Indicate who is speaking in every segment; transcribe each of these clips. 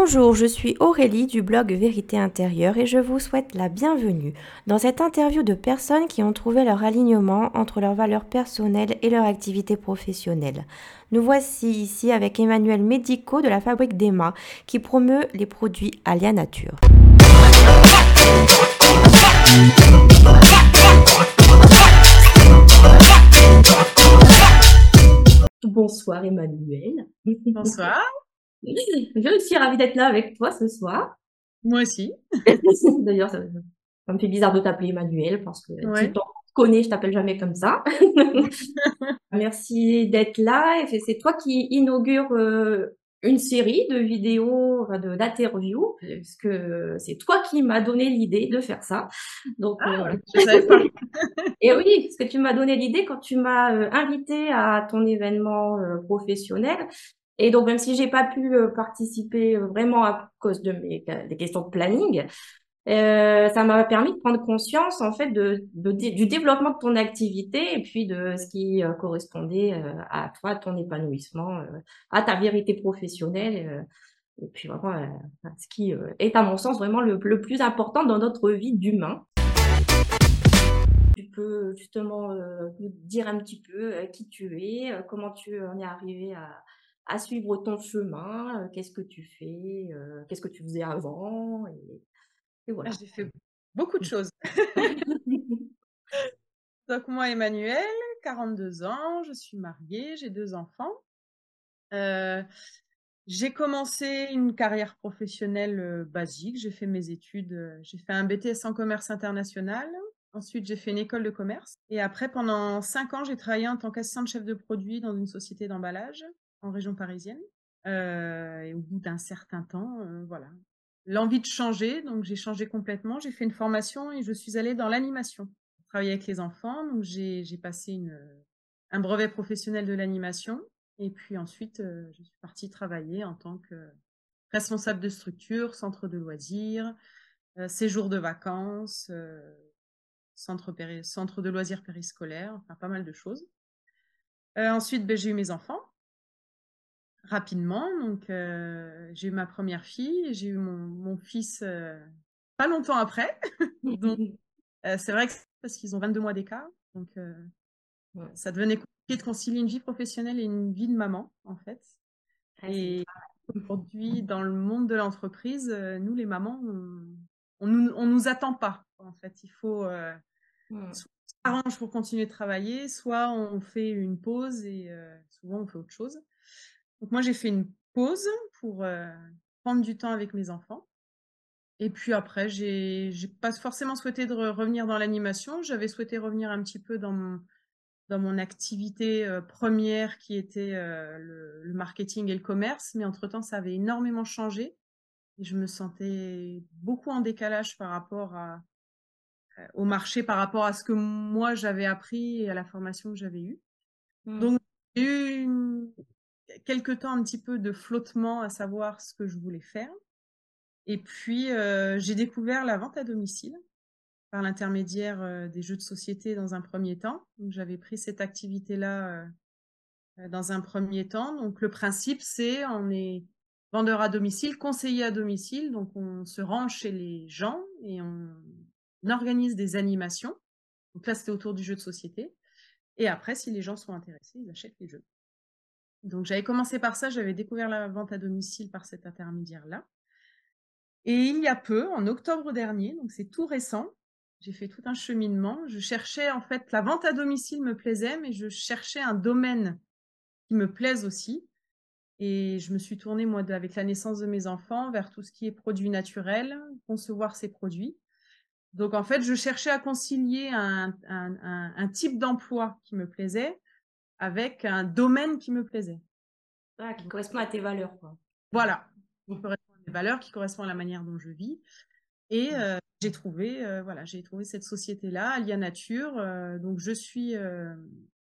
Speaker 1: Bonjour, je suis Aurélie du blog Vérité intérieure et je vous souhaite la bienvenue dans cette interview de personnes qui ont trouvé leur alignement entre leurs valeurs personnelles et leur activité professionnelle. Nous voici ici avec Emmanuel Médico de la fabrique d'Emma qui promeut les produits Alia Nature. Bonsoir Emmanuel.
Speaker 2: Bonsoir.
Speaker 1: Je suis ravie d'être là avec toi ce soir.
Speaker 2: Moi aussi.
Speaker 1: D'ailleurs, ça, me fait bizarre de t'appeler Emmanuel parce que tu t'en connais, je t'appelle jamais comme ça. Merci d'être là. C'est toi qui inaugure euh, une série de vidéos, d'interviews, parce que c'est toi qui m'as donné l'idée de faire ça. Donc, euh,
Speaker 2: ah, je savais pas.
Speaker 1: Et oui, parce que tu m'as donné l'idée quand tu m'as euh, invité à ton événement professionnel. Et donc, même si j'ai pas pu euh, participer euh, vraiment à cause de mes des questions de planning, euh, ça m'a permis de prendre conscience en fait de, du développement de ton activité et puis de ce qui correspondait à toi, ton épanouissement, à ta vérité professionnelle. et puis vraiment, ce qui est à mon sens vraiment le, le plus important dans notre vie d'humain. Tu peux justement nous dire un petit peu qui tu es, comment tu en es arrivé à, à suivre ton chemin, euh, qu'est-ce que tu fais, euh, qu'est-ce que tu faisais avant, et,
Speaker 2: voilà. J'ai fait beaucoup de choses. Donc moi, Emmanuel, 42 ans, je suis mariée, j'ai deux enfants. Euh, j'ai commencé une carrière professionnelle basique, j'ai fait mes études, j'ai fait un BTS en commerce international, ensuite j'ai fait une école de commerce, et après pendant cinq ans j'ai travaillé en tant qu'assistante chef de produit dans une société d'emballage en région parisienne. Euh, et au bout d'un certain temps, euh, voilà, l'envie de changer, donc j'ai changé complètement. J'ai fait une formation et je suis allée dans l'animation. Travailler avec les enfants, donc j'ai passé une, un brevet professionnel de l'animation. Et puis ensuite, euh, je suis partie travailler en tant que responsable de structure, centre de loisirs, séjour de vacances, centre, centre de loisirs périscolaires, enfin pas mal de choses. ensuite, ben, j'ai eu mes enfants rapidement. Donc, euh, j'ai eu ma première fille, j'ai eu mon, fils euh, pas longtemps après. donc, euh, c'est vrai que c'est parce qu'ils ont 22 mois d'écart. Donc, ça devenait compliqué de concilier une vie professionnelle et une vie de maman, en fait. et aujourd'hui, dans le monde de l'entreprise, nous, les mamans, on, nous, on nous attend pas. En fait, il faut mmh. soit on s'arrange pour continuer de travailler, soit on fait une pause et souvent on fait autre chose. Donc moi, j'ai fait une pause pour prendre du temps avec mes enfants. Et puis après, j'ai n'ai pas forcément souhaité de revenir dans l'animation. J'avais souhaité revenir un petit peu dans mon, dans mon activité première qui était le, marketing et le commerce. Mais entre-temps, ça avait énormément changé. Et je me sentais beaucoup en décalage par rapport à, au marché, par rapport à ce que moi j'avais appris et à la formation que j'avais eue. Mmh. Donc, j'ai eu une, quelque temps un petit peu de flottement à savoir ce que je voulais faire. Et puis, euh, j'ai découvert la vente à domicile par l'intermédiaire euh, des jeux de société dans un premier temps. J'avais pris cette activité-là euh, dans un premier temps. Donc, le principe, c'est on est vendeur à domicile, conseiller à domicile. Donc, on se rend chez les gens et on organise des animations. Donc là, c'était autour du jeu de société. Et après, si les gens sont intéressés, ils achètent les jeux. Donc j'avais commencé par ça, j'avais découvert la vente à domicile par cet intermédiaire-là. Et il y a peu, en octobre dernier, donc c'est tout récent, j'ai fait tout un cheminement. Je cherchais en fait, la vente à domicile me plaisait, mais je cherchais un domaine qui me plaise aussi. Et je me suis tournée, moi, avec la naissance de mes enfants, vers tout ce qui est produits naturels, concevoir ces produits. Donc, en fait, je cherchais à concilier un, un type d'emploi qui me plaisait avec un domaine qui me plaisait.
Speaker 1: Ah, qui correspond à tes valeurs. Quoi.
Speaker 2: Voilà, qui correspond à mes valeurs, qui correspond à la manière dont je vis. Et euh, j'ai trouvé, euh, voilà, j'ai trouvé cette société-là, Alia Nature. Euh, donc, je suis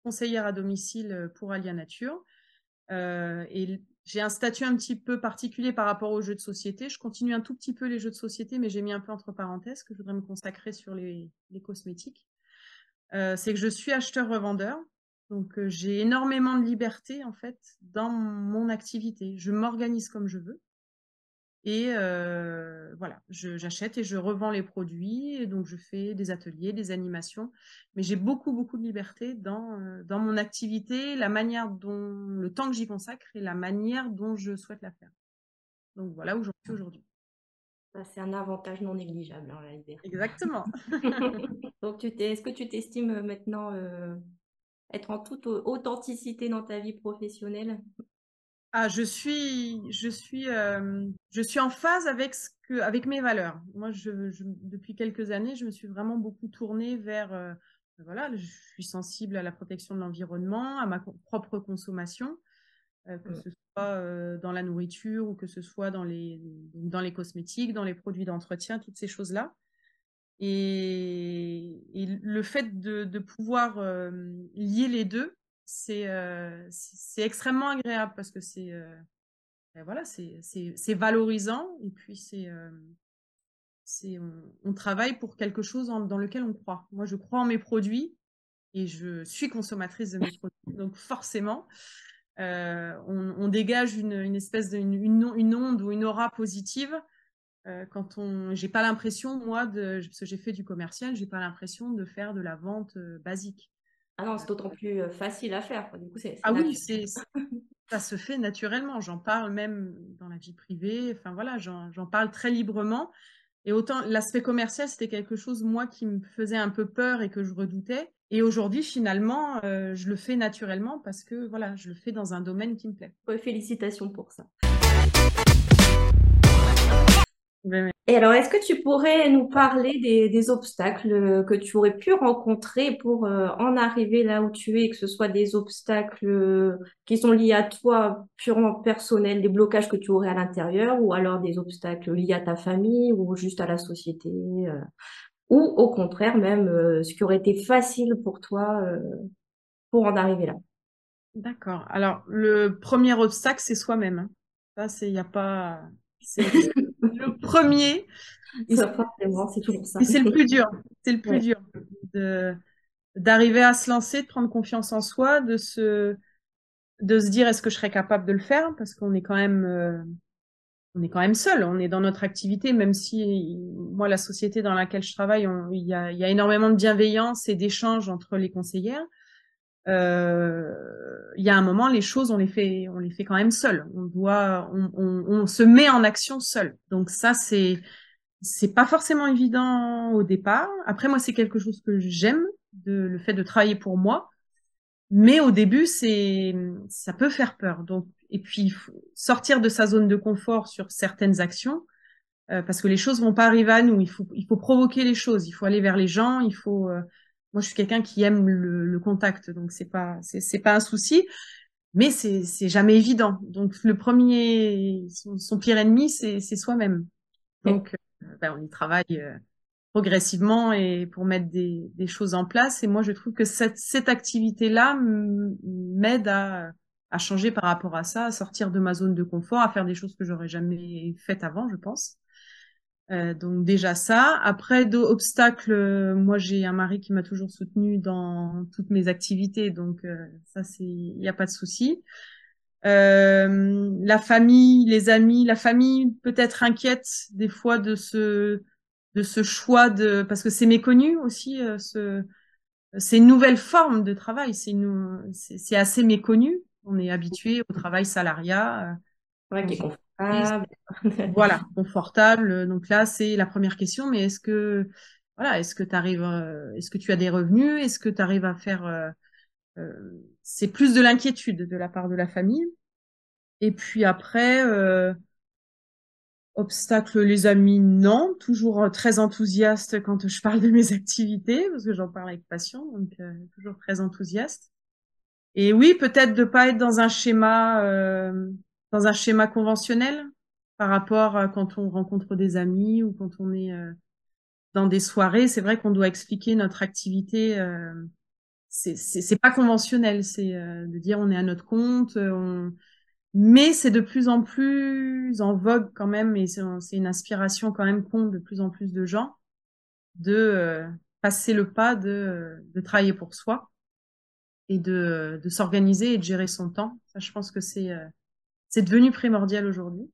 Speaker 2: conseillère à domicile pour Alia Nature. et j'ai un statut un petit peu particulier par rapport aux jeux de société. Je continue un tout petit peu les jeux de société, mais j'ai mis un peu entre parenthèses que je voudrais me consacrer sur les, les cosmétiques. c'est que je suis acheteur-revendeur. Donc j'ai énormément de liberté en fait dans mon activité. Je m'organise comme je veux. et voilà, j'achète et je revends les produits et donc je fais des ateliers, des animations. Mais j'ai beaucoup, beaucoup de liberté dans, dans mon activité, la manière dont le temps que j'y consacre et la manière dont je souhaite la faire. Donc voilà où j'en suis aujourd'hui.
Speaker 1: c'est un avantage non négligeable, hein, la liberté.
Speaker 2: Exactement.
Speaker 1: donc tu est-ce que tu t'estimes maintenant être en toute authenticité dans ta vie professionnelle?
Speaker 2: Ah, je suis, je suis, je suis en phase avec ce que, avec mes valeurs. Moi, je, depuis quelques années, je me suis vraiment beaucoup tournée vers, voilà, je suis sensible à la protection de l'environnement, à ma propre consommation, que mmh. ce soit dans la nourriture ou que ce soit dans les, dans les cosmétiques, dans les produits d'entretien, toutes ces choses-là. Et, le fait de, de pouvoir lier les deux, c'est c'est extrêmement agréable parce que c'est ben voilà, c'est valorisant et puis c'est on, on, travaille pour quelque chose dans lequel on croit. Moi, je crois en mes produits et je suis consommatrice de mes produits, donc forcément, on, on, dégage une, une espèce de une, une, onde ou une aura positive quand on j'ai pas l'impression moi de parce que j'ai fait du commercial j'ai pas l'impression de faire de la vente basique
Speaker 1: ah non, c'est d'autant plus facile à faire. Du coup,
Speaker 2: ah oui, c'est, ça se fait naturellement. J'en parle même dans la vie privée. Enfin voilà, j'en parle très librement. Et autant l'aspect commercial, c'était quelque chose, moi, qui me faisait un peu peur et que je redoutais. Et aujourd'hui, finalement, je le fais naturellement parce que voilà, je le fais dans un domaine qui me plaît.
Speaker 1: félicitations pour ça. Et alors, est-ce que tu pourrais nous parler des, obstacles que tu aurais pu rencontrer pour euh, en arriver là où tu es, que ce soit des obstacles euh, qui sont liés à toi purement personnels, des blocages que tu aurais à l'intérieur, ou alors des obstacles liés à ta famille ou juste à la société, euh, ou au contraire même ce qui aurait été facile pour toi pour en arriver là?
Speaker 2: D'accord. Alors, le premier obstacle, c'est soi-même. Hein. Ça, c'est, il n'y a pas, premier.
Speaker 1: c'est toujours ça.
Speaker 2: c'est le plus dur. C'est le plus dur de d'arriver à se lancer, de prendre confiance en soi, de se de se dire est-ce que je serais capable de le faire? Parce qu'on est quand même euh, on est quand même seul, on est dans notre activité, même si moi la société dans laquelle je travaille, il y a, y a énormément de bienveillance et d'échanges entre les conseillères il y a un moment, les choses, on les fait, on les fait quand même seul. On doit, on, on, on se met en action seul. Donc ça, c'est, c'est pas forcément évident au départ. Après, moi, c'est quelque chose que j'aime, le fait de travailler pour moi. Mais au début, c'est, ça peut faire peur. Donc, et puis sortir de sa zone de confort sur certaines actions, euh, parce que les choses vont pas arriver à nous. Il faut, il faut provoquer les choses. Il faut aller vers les gens. Il faut euh, moi, je suis quelqu'un qui aime le, contact, donc c'est pas c'est pas un souci, mais c'est c'est jamais évident. Donc le premier, son, pire ennemi, c'est c'est soi-même. Donc euh, ben, on y travaille euh, progressivement et pour mettre des, des choses en place. Et moi, je trouve que cette, cette activité-là m'aide à, à changer par rapport à ça, à sortir de ma zone de confort, à faire des choses que j'aurais jamais faites avant, je pense. Euh, donc déjà ça. Après d'obstacles, euh, moi j'ai un mari qui m'a toujours soutenu dans toutes mes activités, donc euh, ça c'est, il n'y a pas de souci. la famille, les amis, la famille peut-être inquiète des fois de ce de ce choix de parce que c'est méconnu aussi ce c'est une nouvelle forme de travail, c'est c'est assez méconnu. On est habitué au travail salariat.
Speaker 1: Ouais, qui
Speaker 2: voilà, confortable. Donc là, c'est la première question. Mais est-ce que, voilà, est-ce que tu arrives, euh, est-ce que tu as des revenus? Est-ce que tu arrives à faire euh, euh, C'est plus de l'inquiétude de la part de la famille. Et puis après, obstacle, les amis, non. Toujours très enthousiaste quand je parle de mes activités, parce que j'en parle avec passion, donc toujours très enthousiaste. Et oui, peut-être de pas être dans un schéma dans un schéma conventionnel par rapport à quand on rencontre des amis ou quand on est euh, dans des soirées. C'est vrai qu'on doit expliquer notre activité. Euh, c'est pas conventionnel, c'est euh, de dire on est à notre compte. Mais c'est de plus en plus en vogue quand même, et c'est une inspiration quand même compte de plus en plus de gens de passer le pas de, de travailler pour soi et de, de s'organiser et de gérer son temps. Ça, je pense que c'est c'est devenu primordial aujourd'hui.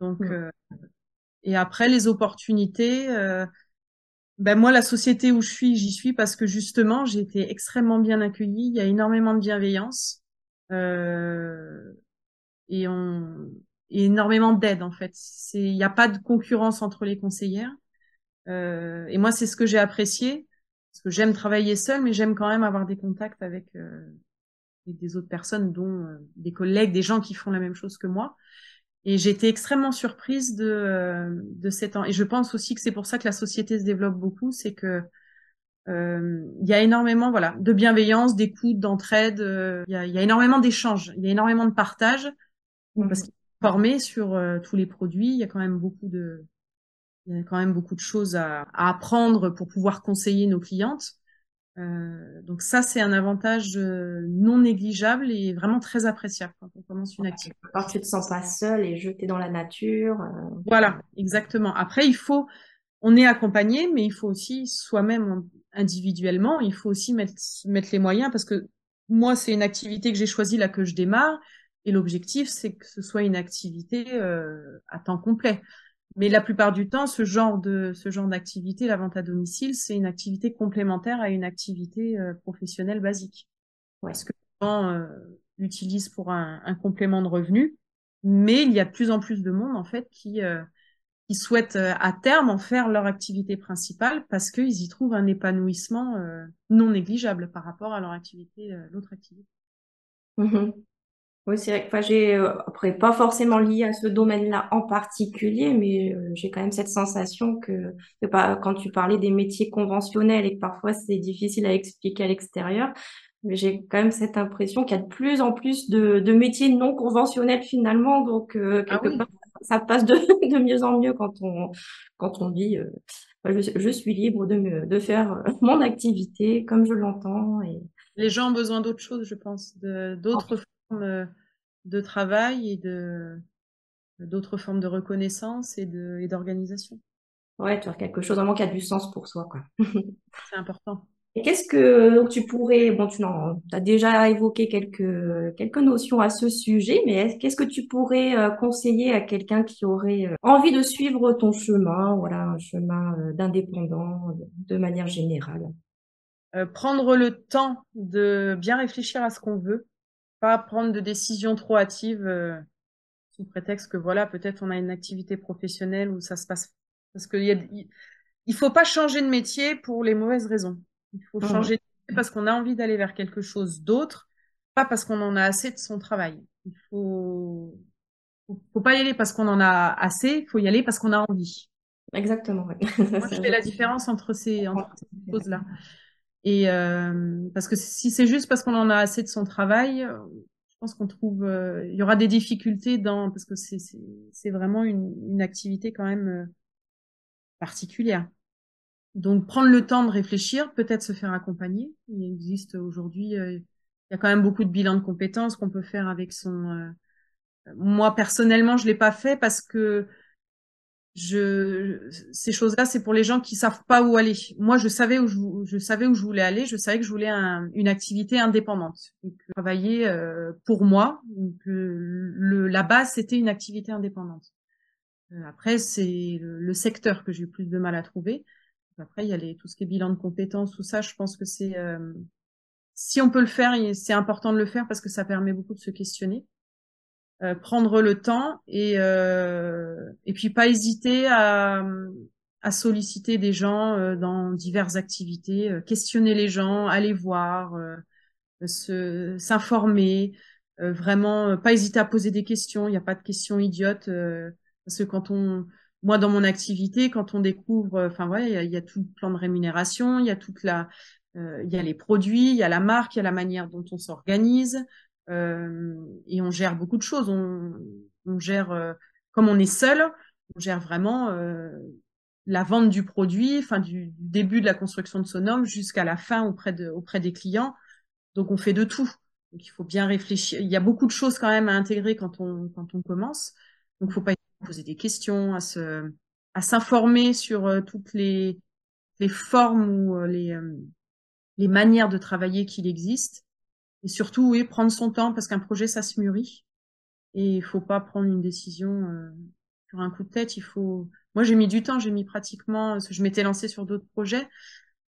Speaker 2: Donc, mmh. et après les opportunités, ben moi, la société où je suis, j'y suis parce que justement, j'ai été extrêmement bien accueillie. Il y a énormément de bienveillance euh, et, on, et énormément d'aide en fait. C'est, il n'y a pas de concurrence entre les conseillères. Euh, et moi, c'est ce que j'ai apprécié parce que j'aime travailler seule, mais j'aime quand même avoir des contacts avec euh, des autres personnes, dont euh, des collègues, des gens qui font la même chose que moi. Et j'ai été extrêmement surprise de, euh, de cet an. Et je pense aussi que c'est pour ça que la société se développe beaucoup, c'est que euh, il y a énormément voilà de bienveillance, d'écoute, d'entraide. Il, y a, y, a, énormément d'échanges, il y a énormément de partage mmh. parce qu'il est formé sur tous les produits. Il y a quand même beaucoup de il y a quand même beaucoup de choses à, à apprendre pour pouvoir conseiller nos clientes. Euh, donc ça, c'est un avantage euh, non négligeable et vraiment très appréciable quand on commence une activité.
Speaker 1: Quand tu te sens pas seul et jeté dans la nature. Euh,
Speaker 2: voilà, exactement. Après, il faut, on est accompagné, mais il faut aussi soi-même individuellement, il faut aussi mettre, mettre les moyens parce que moi, c'est une activité que j'ai choisie là que je démarre et l'objectif, c'est que ce soit une activité à temps complet. Mais la plupart du temps, ce genre de ce genre d'activité, la vente à domicile, c'est une activité complémentaire à une activité euh, professionnelle basique. Parce que les gens euh, l'utilisent pour un, un, complément de revenu, mais il y a de plus en plus de monde en fait qui euh, qui souhaitent euh, à terme en faire leur activité principale parce qu'ils y trouvent un épanouissement non négligeable par rapport à leur activité, l'autre activité.
Speaker 1: Mmh oui, c'est vrai que j'ai, euh, après, pas forcément lié à ce domaine-là en particulier, mais euh, j'ai quand même cette sensation que, que pas, quand tu parlais des métiers conventionnels et que parfois c'est difficile à expliquer à l'extérieur, mais j'ai quand même cette impression qu'il y a de plus en plus de, de métiers non conventionnels finalement, donc euh, ah quelque part, ça passe de, de mieux en mieux quand on, quand on dit je, je, suis libre de, de faire mon activité comme je l'entends. Et...
Speaker 2: Les gens ont besoin d'autres choses, je pense, d'autres de travail et de d'autres formes de reconnaissance et de et d'organisation.
Speaker 1: Ouais, tu as quelque chose vraiment qui a du sens pour soi, quoi.
Speaker 2: C'est important.
Speaker 1: Et qu'est-ce que donc tu pourrais, bon, tu as déjà évoqué quelques quelques notions à ce sujet, mais qu'est-ce que tu pourrais euh, conseiller à quelqu'un qui aurait euh, envie de suivre ton chemin, voilà, un chemin euh, d'indépendant de manière générale?
Speaker 2: prendre le temps de bien réfléchir à ce qu'on veut, pas prendre de décisions trop hâtives euh, sous prétexte que voilà, peut-être on a une activité professionnelle où ça se passe. Parce qu'il y a, il faut pas changer de métier pour les mauvaises raisons. Il faut mmh. changer de métier parce qu'on a envie d'aller vers quelque chose d'autre, pas parce qu'on en a assez de son travail. Il faut, faut, pas y aller parce qu'on en a assez, il faut y aller parce qu'on a envie.
Speaker 1: Exactement. Ouais.
Speaker 2: Moi, je fais la différence entre ces, entre ces choses-là. Et euh, parce que si c'est juste parce qu'on en a assez de son travail, euh, je pense qu'on trouve, euh, il y aura des difficultés dans parce que c'est vraiment une, une activité quand même euh, particulière. Donc prendre le temps de réfléchir, peut-être se faire accompagner. Il existe aujourd'hui, il y a quand même beaucoup de bilans de compétences qu'on peut faire avec son. moi personnellement, je l'ai pas fait parce que je, ces choses-là, c'est pour les gens qui savent pas où aller. Moi, je savais où je, je savais où je voulais aller. Je savais que je voulais un, une activité indépendante, donc, travailler euh, pour moi. Donc, le, la base, c'était une activité indépendante. Euh, après, c'est le, secteur que j'ai eu plus de mal à trouver. Après, il y a les, tout ce qui est bilan de compétences, tout ça. Je pense que c'est euh, si on peut le faire, c'est important de le faire parce que ça permet beaucoup de se questionner. Euh, prendre le temps et euh, et puis pas hésiter à, solliciter des gens euh, dans diverses activités, questionner les gens, aller voir, se s'informer, vraiment pas hésiter à poser des questions. Il n'y a pas de questions idiotes parce que quand on moi dans mon activité, quand on découvre, enfin voilà, il y a, tout le plan de rémunération, il y a toute la, il y a les produits, il y a la marque, il y a la manière dont on s'organise, et on gère beaucoup de choses. On, on gère, euh, comme on est seul, on gère vraiment euh, la vente du produit, enfin du, début de la construction de son homme jusqu'à la fin auprès de auprès des clients. Donc on fait de tout. Donc il faut bien réfléchir. Il y a beaucoup de choses quand même à intégrer quand on quand on commence. Donc faut pas poser des questions, à se à s'informer sur euh, toutes les les formes ou les les manières de travailler qu'il existe. Et surtout, oui, prendre son temps parce qu'un projet, ça se mûrit. Et il faut pas prendre une décision euh, sur un coup de tête. Il faut. Moi, j'ai mis du temps. J'ai mis pratiquement. Je m'étais lancée sur d'autres projets,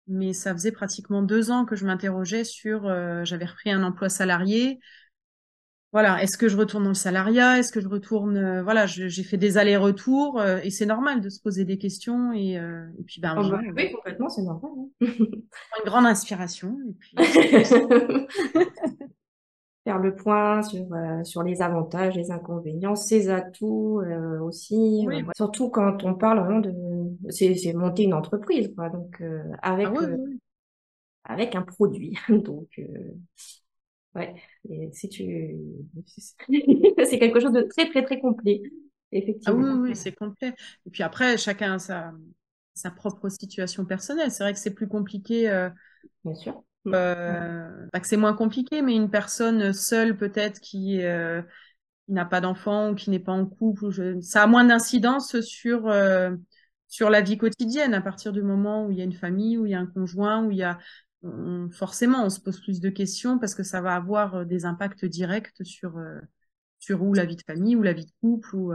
Speaker 2: mais ça faisait pratiquement deux ans que je m'interrogeais sur. Euh, j'avais repris un emploi salarié. Voilà, est-ce que je retourne dans le salariat? Est-ce que je retourne euh, Voilà, j'ai fait des allers-retours euh, et c'est normal de se poser des questions et, et puis ben.
Speaker 1: Oh, bah, oui, complètement, c'est normal.
Speaker 2: Hein. une grande inspiration et puis.
Speaker 1: faire le point sur, euh, sur les avantages, les inconvénients, ses atouts euh, aussi. Euh, surtout quand on parle vraiment de... C'est, monter une entreprise, quoi. Donc, avec, ah avec un produit. Donc, ouais, et si tu... c'est quelque chose de très, très, très complet. Effectivement.
Speaker 2: Ah oui, oui, c'est complet. Et puis après, chacun a sa, sa propre situation personnelle. C'est vrai que c'est plus compliqué.
Speaker 1: Bien sûr
Speaker 2: euh, que c'est moins compliqué, mais une personne seule peut-être qui, euh, n'a pas d'enfant ou qui n'est pas en couple, ça a moins d'incidence sur euh, sur la vie quotidienne à partir du moment où il y a une famille, où il y a un conjoint, où il y a forcément on se pose plus de questions parce que ça va avoir euh, des impacts directs sur euh, sur ou la vie de famille ou la vie de couple ou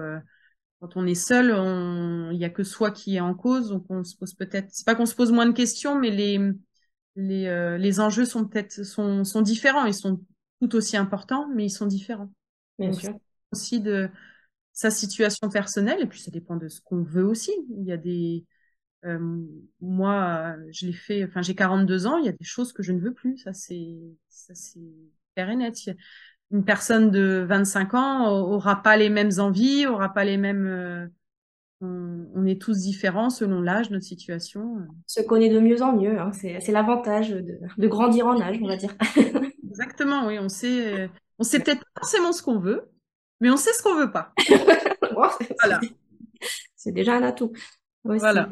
Speaker 2: quand on est seul, il y a que soi qui est en cause, donc on se pose peut-être, c'est pas qu'on se pose moins de questions, mais les les, euh, les enjeux sont peut-être sont, sont différents. Ils sont tout aussi importants, mais ils sont différents.
Speaker 1: Bien sûr.
Speaker 2: Aussi de sa situation personnelle, et puis ça dépend de ce qu'on veut aussi. Il y a des. Euh, moi, je l'ai fait, enfin, j'ai 42 ans, il y a des choses que je ne veux plus. Ça, c'est, ça, c'est clair et net. Une personne de 25 ans aura pas les mêmes envies, aura pas les mêmes. Euh, on, est tous différents selon l'âge, notre situation.
Speaker 1: Se connaît de mieux en mieux. Hein. C'est l'avantage de, grandir en âge, on va dire.
Speaker 2: Exactement, oui. On sait, on sait peut-être pas forcément ce qu'on veut, mais on sait ce qu'on veut pas.
Speaker 1: voilà. C'est déjà un atout. voilà.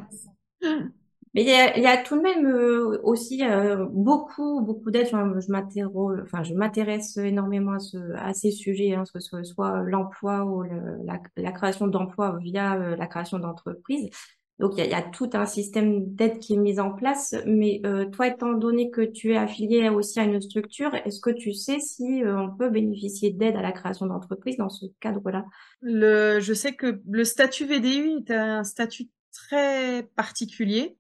Speaker 1: Mais il y a, tout de même euh, aussi euh, beaucoup, beaucoup d'aides. je m'intéresse énormément à, ce, à ces sujets, hein, que ce soit l'emploi ou la, création d'emplois via euh, la création d'entreprises. Donc, il y, a, tout un système d'aide qui est mis en place. Mais toi, étant donné que tu es affilié aussi à une structure, est-ce que tu sais si on peut bénéficier d'aide à la création d'entreprise dans ce cadre-là?
Speaker 2: Je sais que le statut VDU est un statut très particulier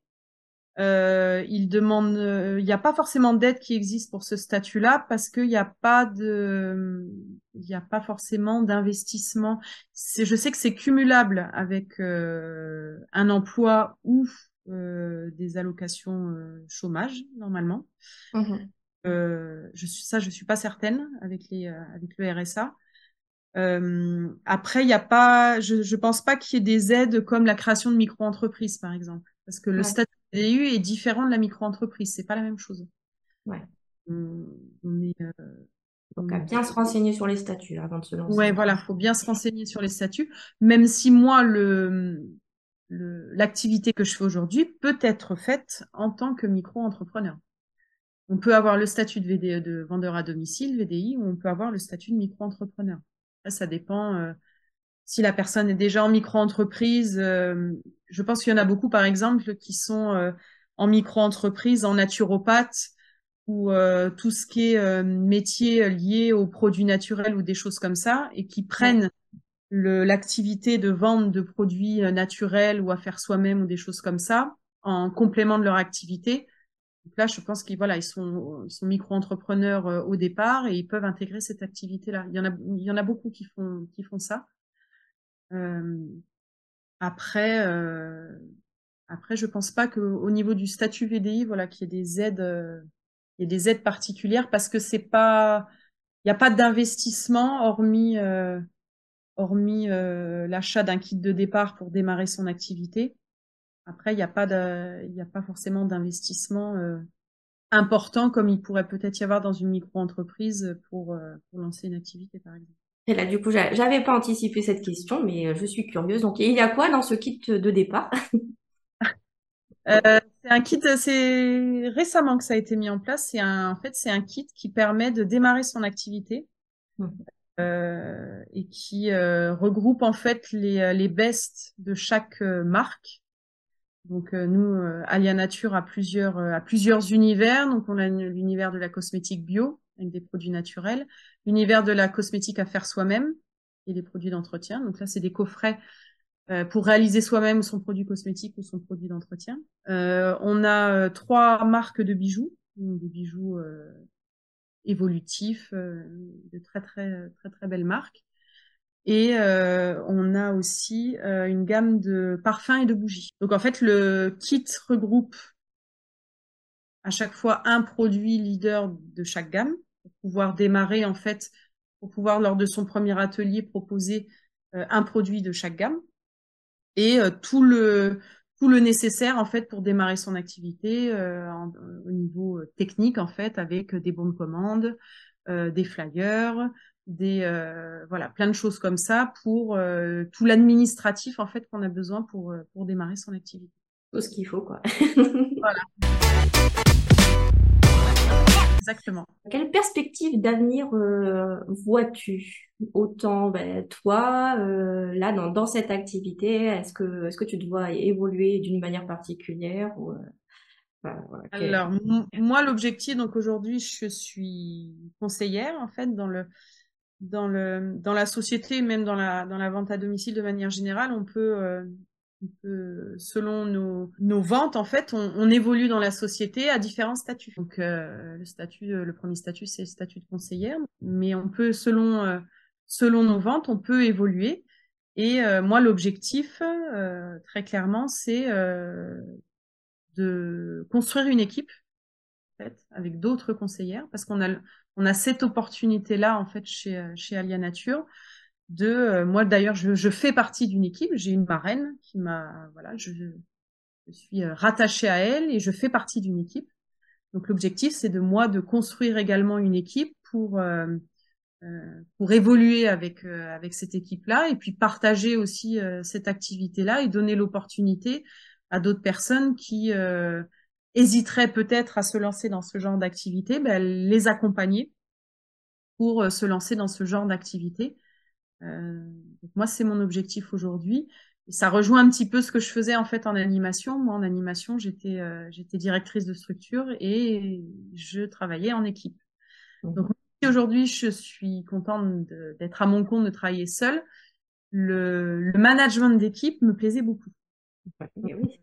Speaker 2: euh, il demande, il n'y a pas forcément d'aide qui existe pour ce statut-là parce qu'il n'y a pas de, il n'y a pas forcément d'investissement. je sais que c'est cumulable avec euh, un emploi ou euh, des allocations chômage normalement. Mmh je suis ça, je suis pas certaine avec les, avec le RSA. Après, il n'y a pas, je, je pense pas qu'il y ait des aides comme la création de micro-entreprises, par exemple, parce que le statut VDU est différent de la micro-entreprise, c'est pas la même chose.
Speaker 1: Ouais. On, euh, Donc, à bien se renseigner sur les statuts avant de se lancer.
Speaker 2: Ouais, voilà, faut bien se renseigner sur les statuts, même si moi, le, l'activité que je fais aujourd'hui peut être faite en tant que micro-entrepreneur. On peut avoir le statut de, VDE, de vendeur à domicile, VDI, ou on peut avoir le statut de micro-entrepreneur. Ça dépend. Euh, si la personne est déjà en micro-entreprise, euh, je pense qu'il y en a beaucoup, par exemple, qui sont euh, en micro-entreprise, en naturopathe, ou tout ce qui est métier lié aux produits naturels ou des choses comme ça, et qui prennent l'activité de vente de produits naturels ou à faire soi-même ou des choses comme ça en complément de leur activité. Donc là, je pense qu'ils voilà, ils sont, micro-entrepreneurs au départ et ils peuvent intégrer cette activité-là. Il y en a, il y en a beaucoup qui font, qui font ça. Euh, après, euh, après, je pense pas qu'au niveau du statut VDI, voilà, qu'il y ait des aides, euh, il y ait des aides particulières parce que c'est pas, il n'y a pas d'investissement hormis, hormis l'achat d'un kit de départ pour démarrer son activité. Après, il n'y a pas de, il n'y a pas forcément d'investissement important comme il pourrait peut-être y avoir dans une micro-entreprise pour, pour lancer une activité, par exemple.
Speaker 1: Et là, du coup, j'avais pas anticipé cette question, mais euh, je suis curieuse. Donc, il y a quoi dans ce kit de départ?
Speaker 2: Euh, C'est un kit, c'est récemment que ça a été mis en place. C'est un, en fait, c'est un kit qui permet de démarrer son activité mmh. euh, et qui regroupe en fait les, les bests de chaque marque. Donc nous, Alia Nature a plusieurs, plusieurs univers. Donc on a l'univers de la cosmétique bio avec des produits naturels l'univers de la cosmétique à faire soi-même et les produits d'entretien. Donc là, c'est des coffrets pour réaliser soi-même son produit cosmétique ou son produit d'entretien. on a trois marques de bijoux, des bijoux évolutifs, de très très très très belles marques. Et on a aussi une gamme de parfums et de bougies. Donc en fait, le kit regroupe à chaque fois un produit leader de chaque gamme pour pouvoir démarrer en fait, pour pouvoir lors de son premier atelier proposer euh, un produit de chaque gamme et euh, tout le tout le nécessaire en fait pour démarrer son activité euh, au niveau technique en fait avec des bons de commande, des flyers, des voilà plein de choses comme ça pour tout l'administratif en fait qu'on a besoin pour pour démarrer son activité.
Speaker 1: Tout ce qu'il faut quoi.
Speaker 2: voilà. Exactement.
Speaker 1: Quelle perspective d'avenir euh, vois-tu? Autant ben, toi, euh, là, dans, dans, cette activité, est-ce que, est-ce que tu dois évoluer d'une manière particulière ou,
Speaker 2: euh, Alors, moi, l'objectif, donc aujourd'hui, je suis conseillère, en fait, dans le, dans la société, même dans la, vente à domicile de manière générale, on peut, selon nos, ventes, en fait, on, évolue dans la société à différents statuts. Donc, euh, euh, le premier statut, c'est le statut de conseillère, mais on peut, selon euh, nos ventes, on peut évoluer. Et moi, l'objectif, très clairement, c'est de construire une équipe, avec d'autres conseillères, parce qu'on a on a cette opportunité-là, en fait, chez chez Alia Nature de euh, moi d'ailleurs je, fais partie d'une équipe j'ai une marraine qui m'a voilà je, suis euh, rattachée à elle et je fais partie d'une équipe. Donc l'objectif c'est de moi de construire également une équipe pour euh, euh évoluer avec cette équipe là et puis partager aussi cette activité là et donner l'opportunité à d'autres personnes qui hésiteraient peut-être à se lancer dans ce genre d'activité ben, les accompagner pour se lancer dans ce genre d'activité euh, moi, c'est mon objectif aujourd'hui. Et ça rejoint un petit peu ce que je faisais en fait en animation. Moi, en animation, j'étais euh, j'étais directrice de structure et je travaillais en équipe. Mmh. Donc aujourd'hui, je suis contente d'être à mon compte, de travailler seule. Le, le management d'équipe me plaisait beaucoup. oui.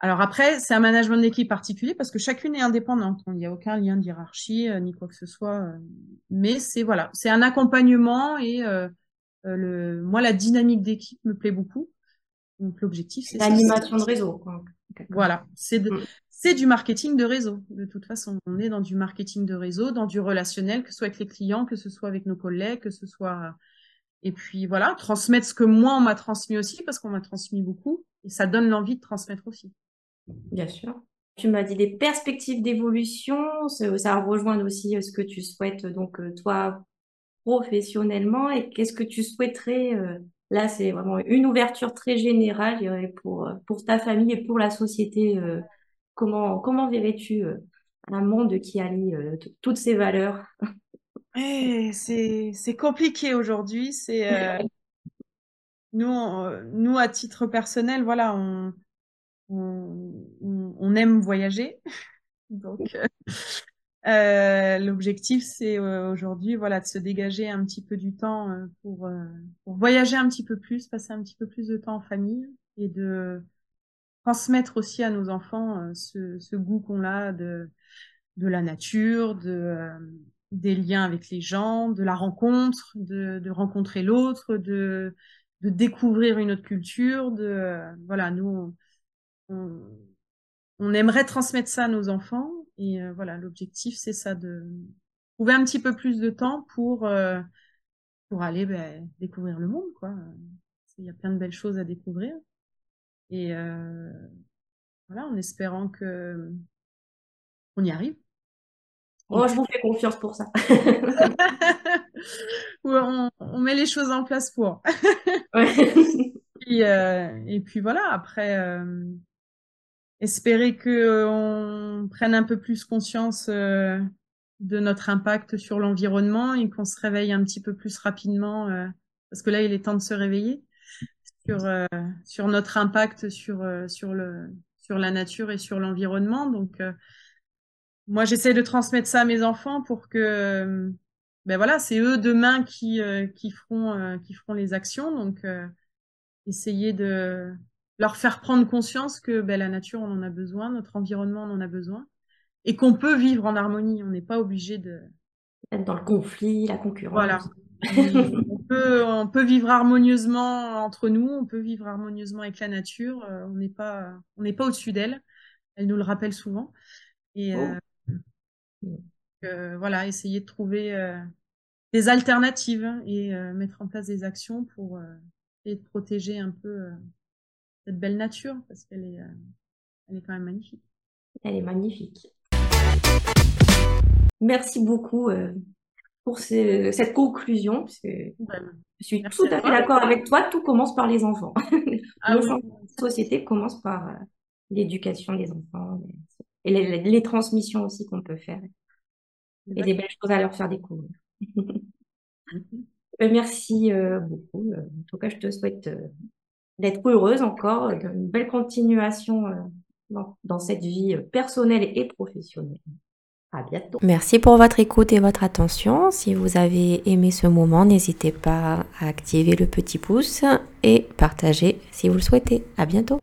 Speaker 2: Alors après, c'est un management d'équipe particulier parce que chacune est indépendante. Il n'y a aucun lien de hiérarchie euh, ni quoi que ce soit. Euh. mais c'est voilà, c'est un accompagnement et euh, le, moi la dynamique d'équipe me plaît beaucoup. Donc l'objectif c'est
Speaker 1: l'animation de réseau.
Speaker 2: Voilà, c'est mm. c'est du marketing de réseau. De toute façon, on est dans du marketing de réseau, dans du relationnel, que ce soit avec les clients, que ce soit avec nos collègues, que ce soit et puis voilà, transmettre ce que moi on m'a transmis aussi parce qu'on m'a transmis beaucoup et ça donne l'envie de transmettre aussi.
Speaker 1: Bien sûr. Tu m'as dit des perspectives d'évolution, ça rejoint aussi euh, ce que tu souhaites, donc euh, toi, professionnellement, et qu'est-ce que tu souhaiterais, euh, là c'est vraiment une ouverture très générale, je dirais, pour, pour ta famille et pour la société. comment, comment verrais-tu un monde qui allie toutes ces valeurs?
Speaker 2: Eh, c'est compliqué aujourd'hui. C'est nous, nous à titre personnel, voilà, on, on, aime voyager. Donc, euh, euh, l'objectif, c'est euh, aujourd'hui, voilà, de se dégager un petit peu du temps pour, pour, voyager un petit peu plus, passer un petit peu plus de temps en famille et de transmettre aussi à nos enfants ce, ce, goût qu'on a de, de la nature, de, des liens avec les gens, de la rencontre, de, de rencontrer l'autre, de, de découvrir une autre culture, de voilà, nous on, aimerait transmettre ça à nos enfants. Et euh, voilà, l'objectif, c'est ça, de trouver un petit peu plus de temps pour, euh, pour aller ben, découvrir le monde. quoi. Il y a plein de belles choses à découvrir. Et euh, voilà, en espérant que on y arrive.
Speaker 1: Oh, je vous fais confiance pour ça.
Speaker 2: on, on, met les choses en place pour. et, et, puis voilà, après, espérer que euh, prenne un peu plus conscience euh, de notre impact sur l'environnement et qu'on se réveille un petit peu plus rapidement euh, parce que là il est temps de se réveiller sur sur notre impact sur sur le sur la nature et sur l'environnement. Donc moi j'essaie de transmettre ça à mes enfants pour que ben voilà c'est eux demain qui qui feront qui feront les actions. Donc essayer de leur faire prendre conscience que ben, la nature, on en a besoin, notre environnement, on en a besoin, et qu'on peut vivre en harmonie. On n'est pas obligé de...
Speaker 1: Être dans le conflit, la concurrence.
Speaker 2: Voilà. on, peut, on peut vivre harmonieusement entre nous, on peut vivre harmonieusement avec la nature. Euh, on n'est pas, on n'est pas au-dessus d'elle. Elle nous le rappelle souvent. Et oh. euh, euh, voilà, essayer de trouver des alternatives et mettre en place des actions pour essayer de protéger un peu cette belle nature parce qu'elle est, elle est quand même magnifique.
Speaker 1: Elle est magnifique. Merci beaucoup pour cette conclusion. Parce que je suis tout à fait d'accord avec toi. Tout commence par les enfants. Ah, La société commence par l'éducation des enfants et les, transmissions aussi qu'on peut faire et des belles choses à leur faire découvrir. Merci euh, beaucoup. En tout cas, je te souhaite euh, d'être heureuse encore, d'une belle continuation euh, dans, cette vie personnelle et professionnelle. À bientôt.
Speaker 3: Merci pour votre écoute et votre attention. Si vous avez aimé ce moment, n'hésitez pas à activer le petit pouce et partager si vous le souhaitez. À bientôt.